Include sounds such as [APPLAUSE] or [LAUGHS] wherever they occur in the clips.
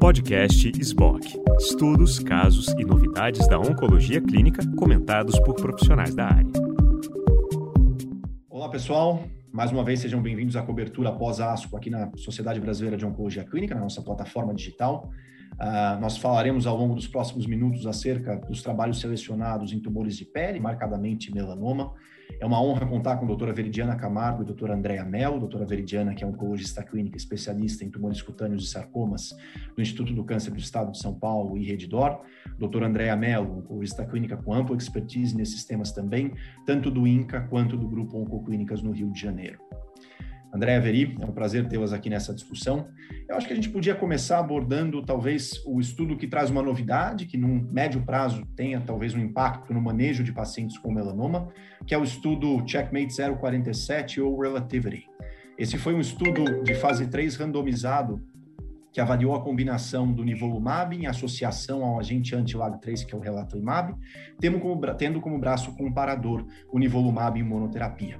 Podcast SBOC. Estudos, casos e novidades da oncologia clínica comentados por profissionais da área. Olá, pessoal. Mais uma vez, sejam bem-vindos à cobertura pós-ASCO aqui na Sociedade Brasileira de Oncologia Clínica, na nossa plataforma digital. Uh, nós falaremos ao longo dos próximos minutos acerca dos trabalhos selecionados em tumores de pele, marcadamente melanoma, é uma honra contar com a doutora Veridiana Camargo e a doutora Andréa Mello. Doutora Veridiana, que é oncologista clínica especialista em tumores cutâneos e sarcomas do Instituto do Câncer do Estado de São Paulo e Redidor. Doutora Andréa Mello, oncologista clínica com ampla expertise nesses temas também, tanto do INCA quanto do Grupo Oncoclínicas no Rio de Janeiro. Andréa Veri, é um prazer tê-las aqui nessa discussão. Eu acho que a gente podia começar abordando talvez o estudo que traz uma novidade, que num médio prazo tenha talvez um impacto no manejo de pacientes com melanoma, que é o estudo Checkmate 047 ou Relativity. Esse foi um estudo de fase 3 randomizado que avaliou a combinação do nivolumab em associação ao agente anti-LAG3, que é o como, tendo como braço comparador o nivolumab em monoterapia.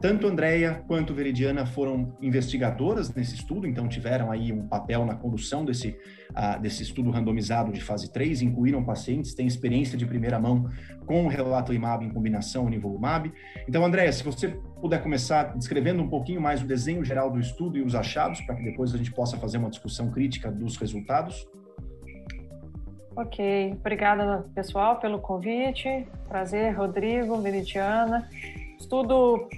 Tanto Andrea quanto Veridiana foram investigadoras nesse estudo, então tiveram aí um papel na condução desse, uh, desse estudo randomizado de fase 3, incluíram pacientes, têm experiência de primeira mão com o relatoimab em combinação nivolumab. Então, Andréia, se você puder começar descrevendo um pouquinho mais o desenho geral do estudo e os achados, para que depois a gente possa fazer uma discussão crítica dos resultados. Ok, obrigada pessoal pelo convite. Prazer, Rodrigo, Veridiana. Estudo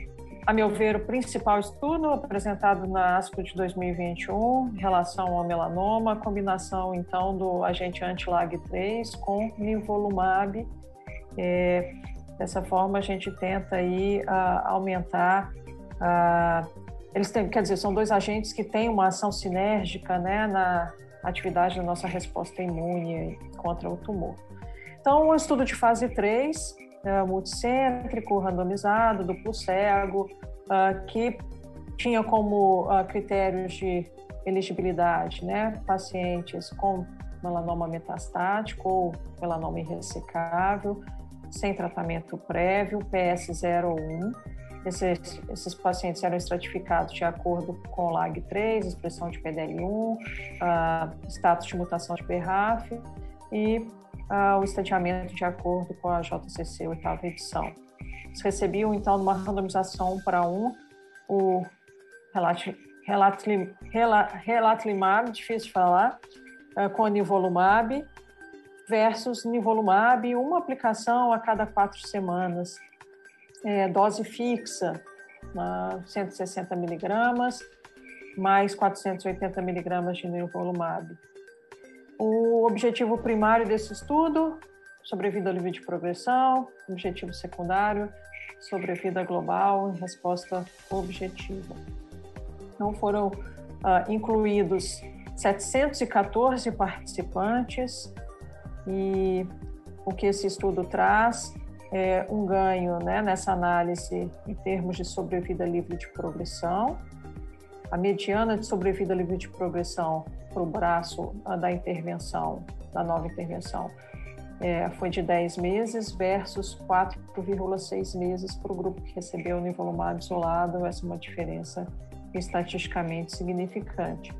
a meu ver, o principal estudo apresentado na ASCO de 2021 em relação ao melanoma, combinação, então, do agente anti-LAG3 com nivolumab. É, dessa forma, a gente tenta aí aumentar eles têm, quer dizer, são dois agentes que têm uma ação sinérgica né, na atividade da nossa resposta imune contra o tumor. Então, um estudo de fase 3, é, multicêntrico, randomizado, duplo cego, uh, que tinha como uh, critérios de elegibilidade né, pacientes com melanoma metastático ou melanoma irressecável, sem tratamento prévio, PS01. Esses, esses, pacientes eram estratificados de acordo com LAG3, expressão de PDL1, uh, status de mutação de BRAF e uh, o estadiamento de acordo com a JCC oitava edição. Eles recebiam, então, numa randomização para um, o relatlimab, difícil de falar, uh, com nivolumab, versus nivolumab, uma aplicação a cada quatro semanas, é, dose fixa, uh, 160 miligramas, mais 480 miligramas de nivolumab. O objetivo primário desse estudo, sobrevida livre de progressão, objetivo secundário, sobrevida global em resposta objetiva. Não foram uh, incluídos 714 participantes e o que esse estudo traz é um ganho né, nessa análise em termos de sobrevida livre de progressão. A mediana de sobrevida livre de progressão para o braço da intervenção, da nova intervenção, é, foi de 10 meses versus 4,6 meses para o grupo que recebeu nivolumab isolado. Essa é uma diferença estatisticamente significante.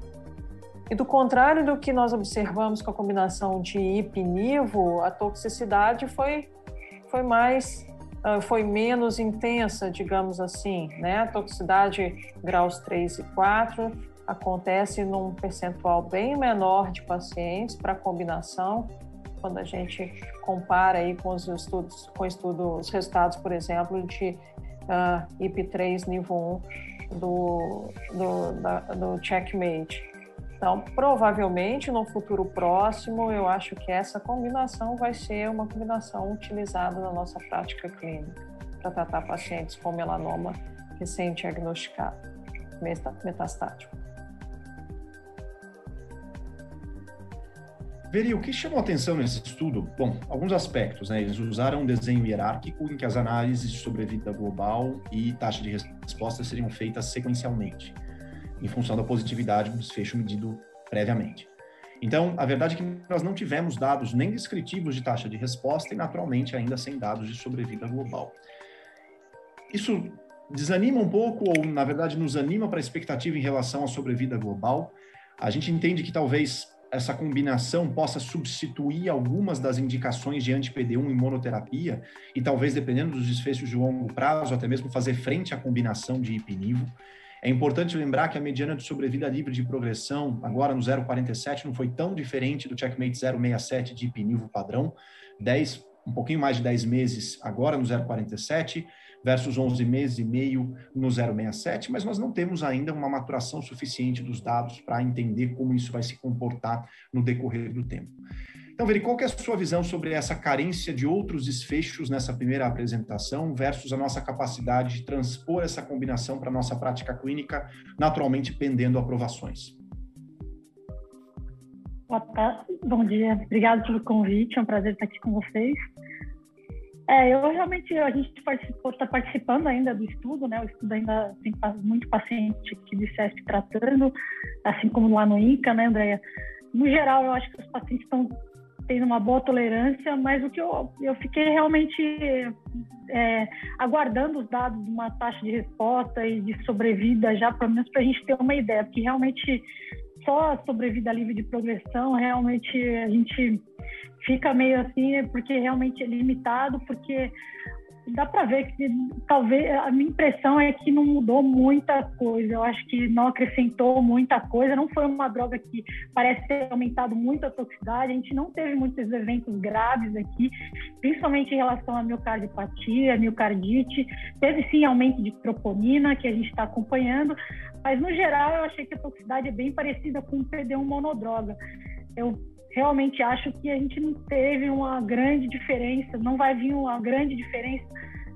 E do contrário do que nós observamos com a combinação de IP nivo, a toxicidade foi, foi mais ah, foi menos intensa, digamos assim, né? A toxicidade graus 3 e 4 acontece num percentual bem menor de pacientes para combinação, quando a gente compara aí com os estudos, com estudos, resultados, por exemplo, de uh, ah, IP3 nível 1 do, do, da, do checkmate. Então, provavelmente no futuro próximo, eu acho que essa combinação vai ser uma combinação utilizada na nossa prática clínica para tratar pacientes com melanoma recém-diagnosticado, metastático. O que chamou atenção nesse estudo? Bom, alguns aspectos, né? Eles usaram um desenho hierárquico em que as análises de sobrevida global e taxa de resposta seriam feitas sequencialmente, em função da positividade do desfecho medido previamente. Então, a verdade é que nós não tivemos dados nem descritivos de taxa de resposta e, naturalmente, ainda sem dados de sobrevida global. Isso desanima um pouco, ou, na verdade, nos anima para a expectativa em relação à sobrevida global, A gente entende que talvez essa combinação possa substituir algumas das indicações de anti-PD1 em monoterapia e talvez, dependendo dos desfechos de longo prazo, até mesmo fazer frente à combinação de ipinivo. É importante lembrar que a mediana de sobrevida livre de progressão, agora no 0,47, não foi tão diferente do checkmate 0,67 de ipinivo padrão, 10, um pouquinho mais de 10 meses agora no 0,47, versus 11 meses e meio no 067, mas nós não temos ainda uma maturação suficiente dos dados para entender como isso vai se comportar no decorrer do tempo. Então, Veri, qual é a sua visão sobre essa carência de outros desfechos nessa primeira apresentação versus a nossa capacidade de transpor essa combinação para a nossa prática clínica, naturalmente pendendo aprovações? Bom dia, obrigado pelo convite, é um prazer estar aqui com vocês. É, eu realmente, a gente está participando ainda do estudo, né? O estudo ainda tem muito paciente de CESP tratando, assim como lá no INCA, né, Andréia? No geral, eu acho que os pacientes estão tendo uma boa tolerância, mas o que eu, eu fiquei realmente é, aguardando os dados de uma taxa de resposta e de sobrevida já, pelo menos para a gente ter uma ideia, porque realmente só a sobrevida livre de progressão, realmente a gente fica meio assim, porque realmente é limitado, porque dá para ver que talvez a minha impressão é que não mudou muita coisa. Eu acho que não acrescentou muita coisa. Não foi uma droga que parece ter aumentado muito a toxicidade. A gente não teve muitos eventos graves aqui, principalmente em relação à miocardiopatia, miocardite. Teve sim aumento de troponina que a gente está acompanhando, mas no geral eu achei que a toxicidade é bem parecida com o PD1 monodroga. Eu realmente acho que a gente não teve uma grande diferença, não vai vir uma grande diferença,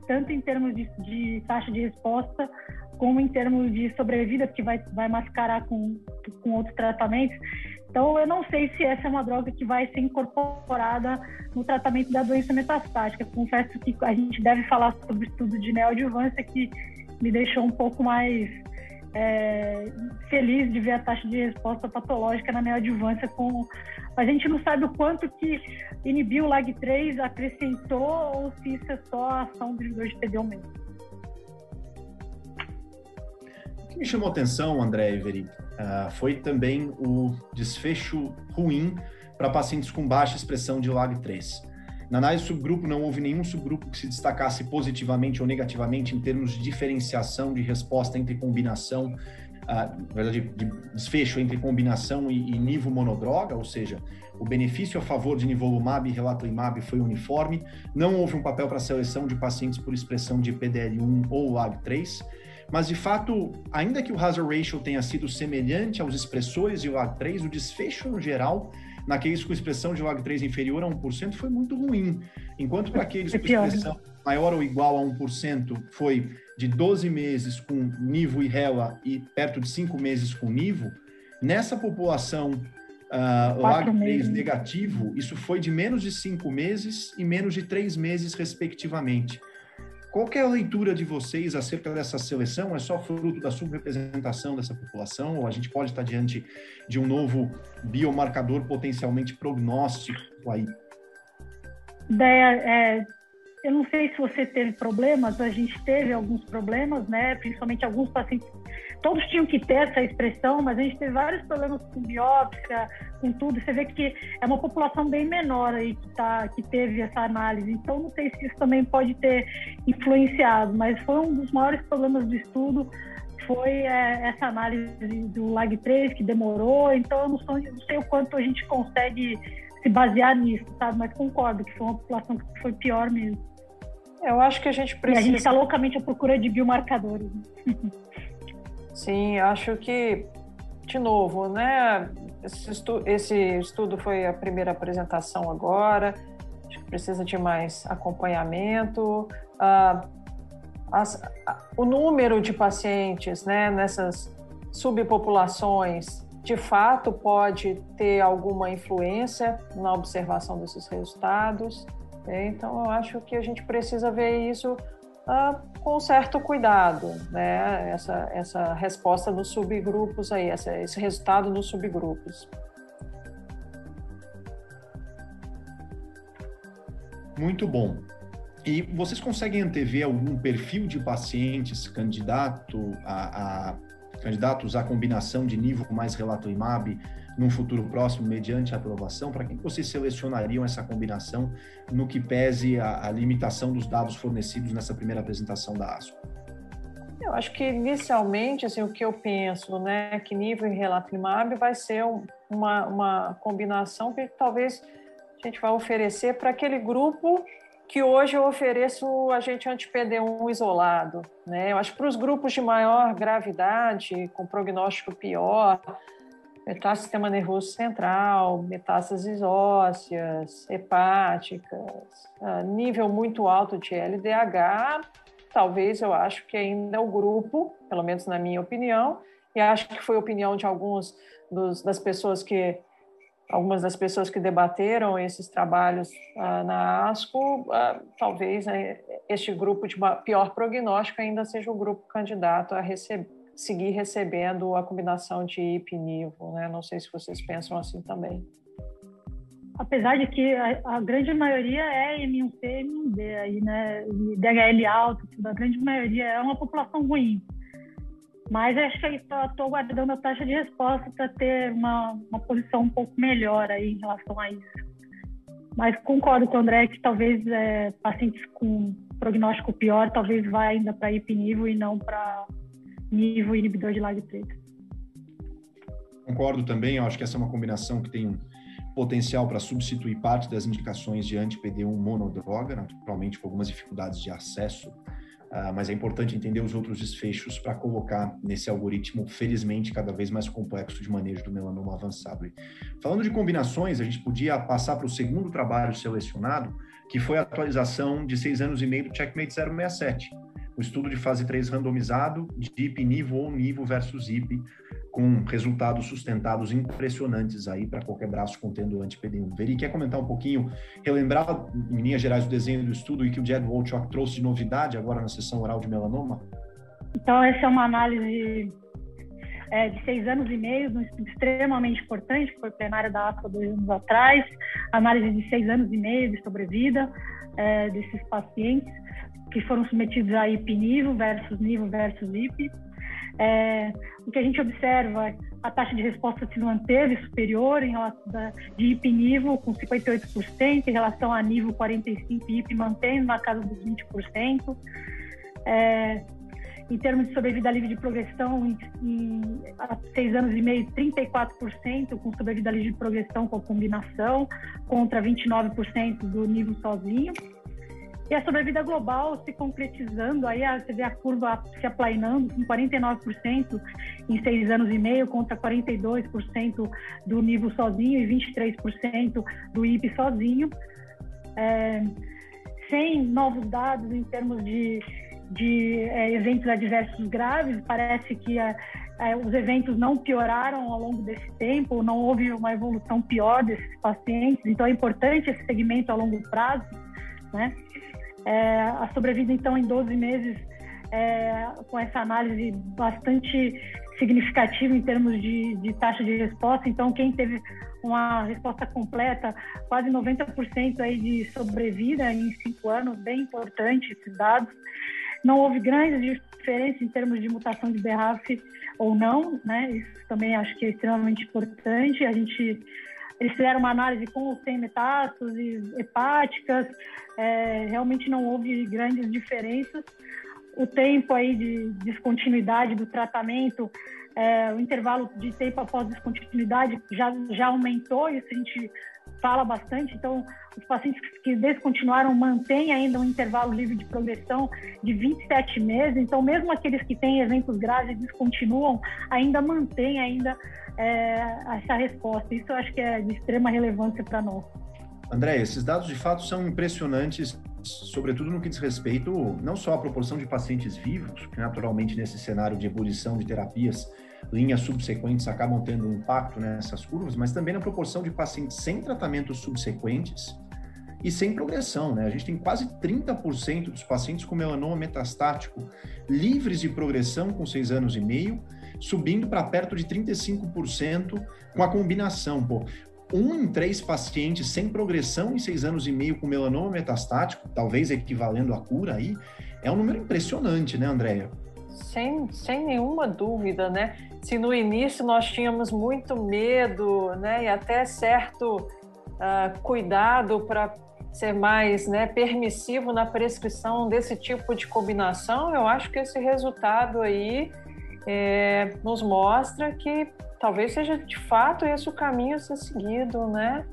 tanto em termos de, de taxa de resposta, como em termos de sobrevida, que vai, vai mascarar com, com outros tratamentos. Então, eu não sei se essa é uma droga que vai ser incorporada no tratamento da doença metastática. Confesso que a gente deve falar sobre o estudo de neoadjuvância, que me deixou um pouco mais é, feliz de ver a taxa de resposta patológica na neoadjuvância com a gente não sabe o quanto que inibir o LAG3 acrescentou ou se isso é só a ação do inibidor de PDO mesmo. O que me chamou atenção, André Everi, uh, foi também o desfecho ruim para pacientes com baixa expressão de LAG3. Na análise subgrupo, não houve nenhum subgrupo que se destacasse positivamente ou negativamente em termos de diferenciação de resposta entre combinação, uh, na verdade, de desfecho entre combinação e, e monodroga, ou seja, o benefício a favor de nivolumab e relatlimab foi uniforme, não houve um papel para a seleção de pacientes por expressão de PDL1 ou LAG3, mas de fato, ainda que o hazard ratio tenha sido semelhante aos expressores de LAG3, o desfecho no geral naqueles com expressão de log3 inferior a 1% foi muito ruim, enquanto para aqueles com expressão maior ou igual a 1% foi de 12 meses com nivo e rela e perto de 5 meses com nivo, nessa população uh, lag3 negativo, isso foi de menos de 5 meses e menos de 3 meses, respectivamente. Qual é a leitura de vocês acerca dessa seleção? É só fruto da subrepresentação dessa população ou a gente pode estar diante de um novo biomarcador potencialmente prognóstico aí? Ideia é, eu não sei se você teve problemas, a gente teve alguns problemas, né? Principalmente alguns pacientes todos tinham que ter essa expressão, mas a gente teve vários problemas com biópsia, com tudo. Você vê que é uma população bem menor aí que, tá, que teve essa análise. Então, não sei se isso também pode ter influenciado, mas foi um dos maiores problemas do estudo foi é, essa análise do LAG3 que demorou. Então, eu não, sou, não sei o quanto a gente consegue se basear nisso, sabe? Mas concordo que foi uma população que foi pior mesmo. Eu acho que a gente precisa. E a gente está loucamente à procura de biomarcadores. [LAUGHS] Sim, acho que, de novo, né? Esse, estu esse estudo foi a primeira apresentação agora, acho que precisa de mais acompanhamento. Ah, as, o número de pacientes né, nessas subpopulações de fato pode ter alguma influência na observação desses resultados. Né? Então, eu acho que a gente precisa ver isso uh, com certo cuidado, né? Essa, essa resposta nos subgrupos aí, essa, esse resultado nos subgrupos. Muito bom. E vocês conseguem antever algum perfil de pacientes candidato a, a candidatos à combinação de nível mais relatoimab num futuro próximo, mediante a aprovação? Para quem vocês selecionariam essa combinação no que pese a, a limitação dos dados fornecidos nessa primeira apresentação da ASCO? Eu acho que inicialmente, assim, o que eu penso, né, que nível e relatimab vai ser uma, uma combinação que talvez a gente vai oferecer para aquele grupo que hoje eu ofereço agente anti-PD1 isolado. Né? Eu acho que para os grupos de maior gravidade, com prognóstico pior, metástase sistema nervoso central, metástases ósseas, hepáticas, nível muito alto de LDH, talvez eu acho que ainda é o grupo, pelo menos na minha opinião, e acho que foi a opinião de alguns dos, das pessoas que algumas das pessoas que debateram esses trabalhos uh, na ASCO, uh, talvez uh, este grupo de pior prognóstico ainda seja o grupo candidato a seguir recebendo a combinação de IP-NIVO. Né? Não sei se vocês pensam assim também. Apesar de que a, a grande maioria é M1C, M1D, aí, né? DHL alto, a grande maioria é uma população ruim. Mas acho que estou aguardando a taxa de resposta para ter uma, uma posição um pouco melhor aí em relação a isso. Mas concordo com o André que talvez é, pacientes com prognóstico pior talvez vá ainda para ipinivo e não para nível inibidor de lag preto. Concordo também, eu acho que essa é uma combinação que tem potencial para substituir parte das indicações de anti-PD1 monodroga, naturalmente com algumas dificuldades de acesso Uh, mas é importante entender os outros desfechos para colocar nesse algoritmo, felizmente, cada vez mais complexo de manejo do melanoma avançado. Falando de combinações, a gente podia passar para o segundo trabalho selecionado, que foi a atualização de seis anos e meio do Checkmate 067, o estudo de fase 3 randomizado de IP nível ou nível versus IP, com resultados sustentados impressionantes aí para qualquer braço contendo anti-PD1. Veri, quer comentar um pouquinho, relembrar em linhas gerais o desenho do estudo e que o Jed Wolchok trouxe de novidade agora na sessão oral de melanoma? Então, essa é uma análise é, de seis anos e meio, um estudo extremamente importante, que foi plenário da AFA dois anos atrás, análise de seis anos e meio de sobrevida é, desses pacientes que foram submetidos a IP-NIVO versus NIVO versus IP. É, o que a gente observa, a taxa de resposta se manteve superior em relação da, de IP-NIVO, com 58%, em relação a nível 45% IP, mantendo na casa dos 20%. É, em termos de sobrevida livre de progressão, em, em, há seis anos e meio, 34% com sobrevida livre de progressão com a combinação, contra 29% do nível sozinho. E a sobrevida global se concretizando, aí você vê a curva se aplainando com 49% em seis anos e meio contra 42% do nível sozinho e 23% do IP sozinho. É, sem novos dados em termos de, de é, eventos adversos graves, parece que é, é, os eventos não pioraram ao longo desse tempo, não houve uma evolução pior desses pacientes, então é importante esse segmento a longo prazo, né? É, a sobrevida, então, em 12 meses, é, com essa análise bastante significativa em termos de, de, taxa de resposta. Então, quem teve uma resposta completa, quase 90% aí de sobrevida em cinco anos, bem importante esses dados. Não houve grandes diferenças em termos de mutação de BRAF ou não, né? Isso também acho que é extremamente importante. A gente eles fizeram uma análise com ou sem metástases hepáticas, é, realmente não houve grandes diferenças. O tempo aí de descontinuidade do tratamento, é, o intervalo de tempo após descontinuidade já, já aumentou, isso a gente fala bastante. Então, os pacientes que descontinuaram mantêm ainda um intervalo livre de progressão de 27 meses. Então, mesmo aqueles que têm eventos graves e descontinuam, ainda mantêm ainda é, essa resposta. Isso eu acho que é de extrema relevância para nós. André, esses dados de fato são impressionantes, sobretudo no que diz respeito não só à proporção de pacientes vivos, que naturalmente nesse cenário de ebulição de terapias, linhas subsequentes acabam tendo um impacto nessas curvas, mas também na proporção de pacientes sem tratamentos subsequentes e sem progressão, né? A gente tem quase 30% dos pacientes com melanoma metastático livres de progressão com seis anos e meio, subindo para perto de 35% com a combinação. Pô, um em três pacientes sem progressão em seis anos e meio com melanoma metastático, talvez equivalendo à cura aí, é um número impressionante, né, Andréia? Sem, sem nenhuma dúvida, né? Se no início nós tínhamos muito medo, né, e até certo uh, cuidado para ser mais né, permissivo na prescrição desse tipo de combinação, eu acho que esse resultado aí é, nos mostra que talvez seja de fato esse o caminho a ser seguido, né?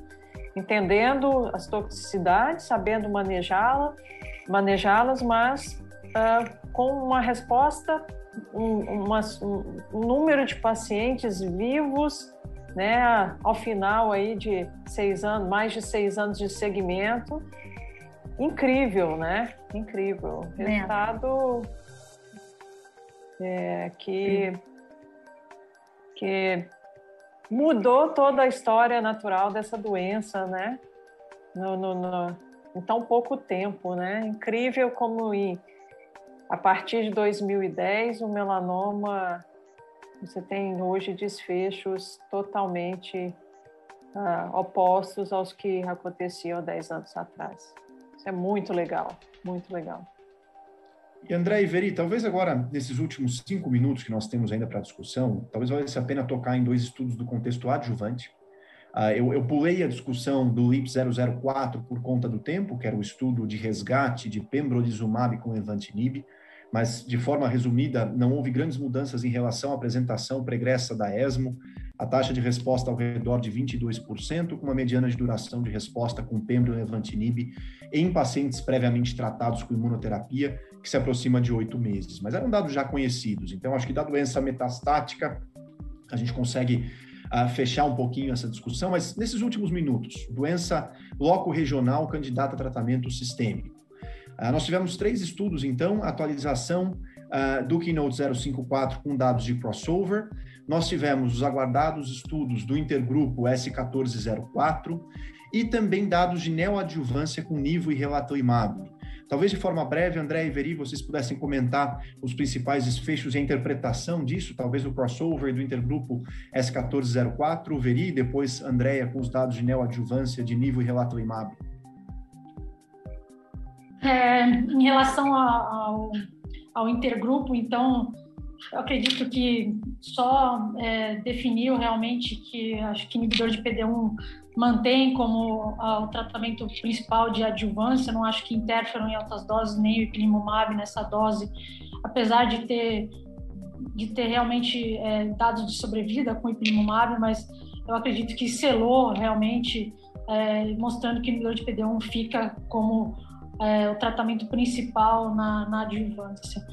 Entendendo as toxicidades, sabendo manejá-la, manejá-las, mas uh, com uma resposta, um, uma, um número de pacientes vivos né, ao final aí de seis anos, mais de seis anos de segmento, incrível, né? Incrível. Resultado é, que, que mudou toda a história natural dessa doença, né? No, no, no, em tão pouco tempo, né? Incrível como em, a partir de 2010 o melanoma você tem hoje desfechos totalmente uh, opostos aos que aconteciam 10 anos atrás. Isso é muito legal, muito legal. E André Iveri, talvez agora, nesses últimos cinco minutos que nós temos ainda para discussão, talvez valesse a pena tocar em dois estudos do contexto adjuvante. Uh, eu, eu, pulei a discussão do LIP 004 por conta do tempo, que era o estudo de resgate de pembrolizumab com evantinib, mas de forma resumida, não houve grandes mudanças em relação à apresentação pregressa da ESMO, a taxa de resposta ao redor de 22%, com uma mediana de duração de resposta com pembro e levantinib em pacientes previamente tratados com imunoterapia, que se aproxima de oito meses. Mas eram dados já conhecidos, então acho que da doença metastática a gente consegue uh, fechar um pouquinho essa discussão, mas nesses últimos minutos, doença loco regional candidata a tratamento sistêmico. Uh, nós tivemos três estudos, então, atualização uh, do Keynote 054 com dados de crossover. Nós tivemos os aguardados estudos do intergrupo S1404 e também dados de neoadjuvância com nivo e relatoimab. Talvez de forma breve, André e Veri, vocês pudessem comentar os principais desfechos e a interpretação disso, talvez o crossover do intergrupo S1404, o Veri, depois Andréia com os dados de neoadjuvância de nivo e relatoimab. É, em relação ao, ao intergrupo, então, eu acredito que só é, definiu realmente que acho que inibidor de PD1 mantém como ah, o tratamento principal de adjuvância, não acho que interferam em altas doses nem o ipilimumab nessa dose, apesar de ter de ter realmente é, dados de sobrevida com ipilimumab, mas eu acredito que selou realmente é, mostrando que inibidor de PD1 fica como é, o tratamento principal na, na adjuvância.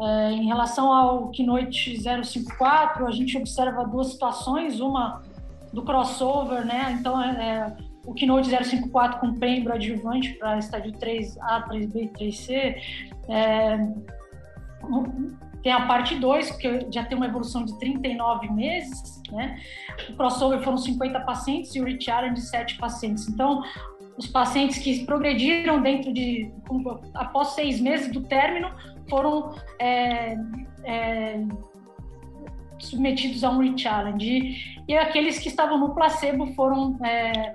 É, em relação ao Keynote 054, a gente observa duas situações, uma do crossover, né? Então, é, é o Keynote 054 com pembro adjuvante para estádio 3A, 3B e 3C. É, tem a parte 2, que já tem uma evolução de 39 meses, né? O crossover foram 50 pacientes e o rechallenge 7 pacientes. Então, os pacientes que progrediram dentro de após seis meses do término foram é, é, submetidos a um re-challenge e aqueles que estavam no placebo foram é,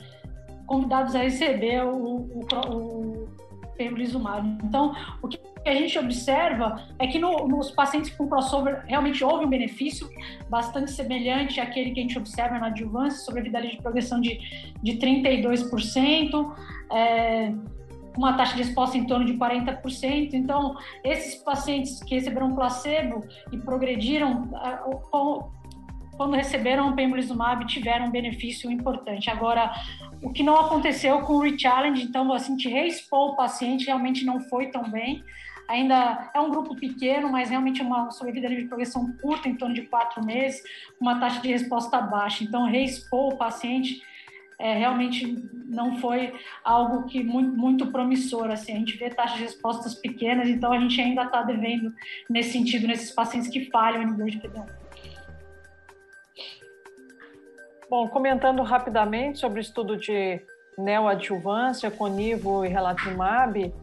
convidados a receber o, o, o pembrolizumab. Então, o que a gente observa é que no, nos pacientes com crossover realmente houve um benefício bastante semelhante àquele que a gente observa na adjuvância, sobrevida de progressão de, de 32%, é, uma taxa de resposta em torno de 40%. Então, esses pacientes que receberam placebo e progrediram, quando receberam o pembrolizumab, tiveram um benefício importante. Agora, o que não aconteceu com o re-challenge, então, assim, a gente reexpôs o paciente, realmente não foi tão bem. Ainda é um grupo pequeno, mas realmente é uma sobrevida de progressão curta, em torno de quatro meses, uma taxa de resposta baixa. Então, reexpor o paciente é, realmente não foi algo que muito, muito promissor. Assim, a gente vê taxas de respostas pequenas, então a gente ainda está devendo nesse sentido, nesses pacientes que falham em nível de PD1. Bom, comentando rapidamente sobre o estudo de neoadjuvância com nivo e relatimab,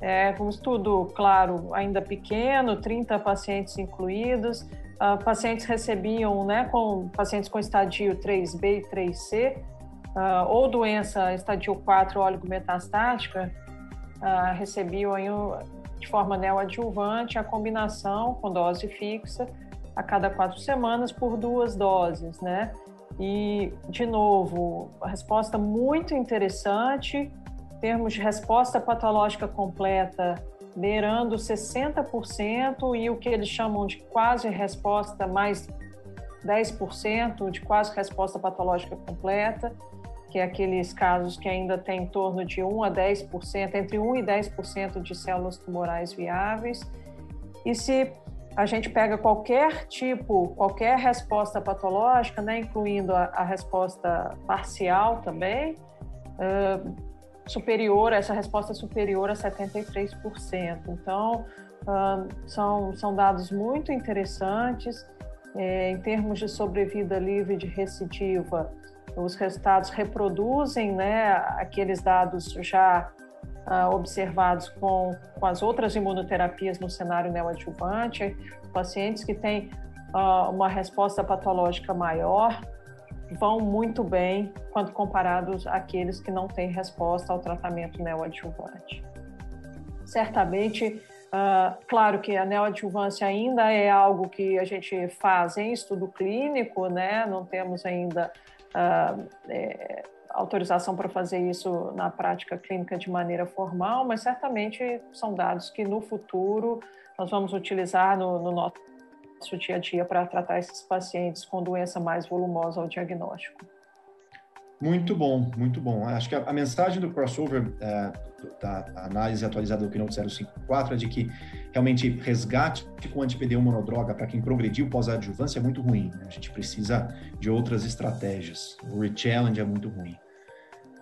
é um estudo, claro, ainda pequeno, 30 pacientes incluídos, uh, pacientes recebiam, né, com pacientes com estadio 3B e 3C, uh, ou doença estadio 4 oligometastática, uh, recebiam aí, de forma neoadjuvante, a combinação com dose fixa a cada quatro semanas por duas doses, né? E, de novo, a resposta muito interessante, em termos de resposta patológica completa, beirando 60%, e o que eles chamam de quase resposta, mais 10% de quase resposta patológica completa, que é aqueles casos que ainda tem em torno de 1 a 10%, entre 1 e 10% de células tumorais viáveis. E se a gente pega qualquer tipo, qualquer resposta patológica, né, incluindo a, a resposta parcial também, uh, superior, essa resposta é superior a 73%. Então, uh, são, são dados muito interessantes. É, em termos de sobrevida livre de recidiva, os resultados reproduzem né, aqueles dados já uh, observados com, com as outras imunoterapias no cenário neoadjuvante, pacientes que têm uh, uma resposta patológica maior vão muito bem quando comparados àqueles que não têm resposta ao tratamento neoadjuvante. Certamente, uh, claro que a neoadjuvância ainda é algo que a gente faz em estudo clínico, né? Não temos ainda uh, é, autorização para fazer isso na prática clínica de maneira formal, mas certamente são dados que no futuro nós vamos utilizar no, no nosso dia a dia para tratar esses pacientes com doença mais volumosa ao diagnóstico. Muito bom, muito bom. Acho que a, a mensagem do crossover é, da análise atualizada do Keynote 054 é de que realmente resgate com anti-PD1 monodroga para quem progrediu pós-adjuvância é muito ruim. Né? A gente precisa de outras estratégias. O re-challenge é muito ruim.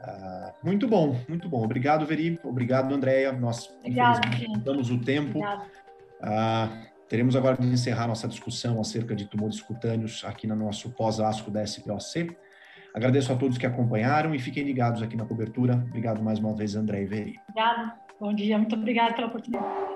Uh, muito bom, muito bom. Obrigado, Veri. Obrigado, Andréia. Nós, damos o tempo. Uh, teremos agora de encerrar nossa discussão acerca de tumores cutâneos aqui no nosso pós-asco da SPOC. Agradeço a todos que acompanharam e fiquem ligados aqui na cobertura. Obrigado mais uma vez, André e Veri. Obrigado. Bom dia. Muito obrigada pela oportunidade.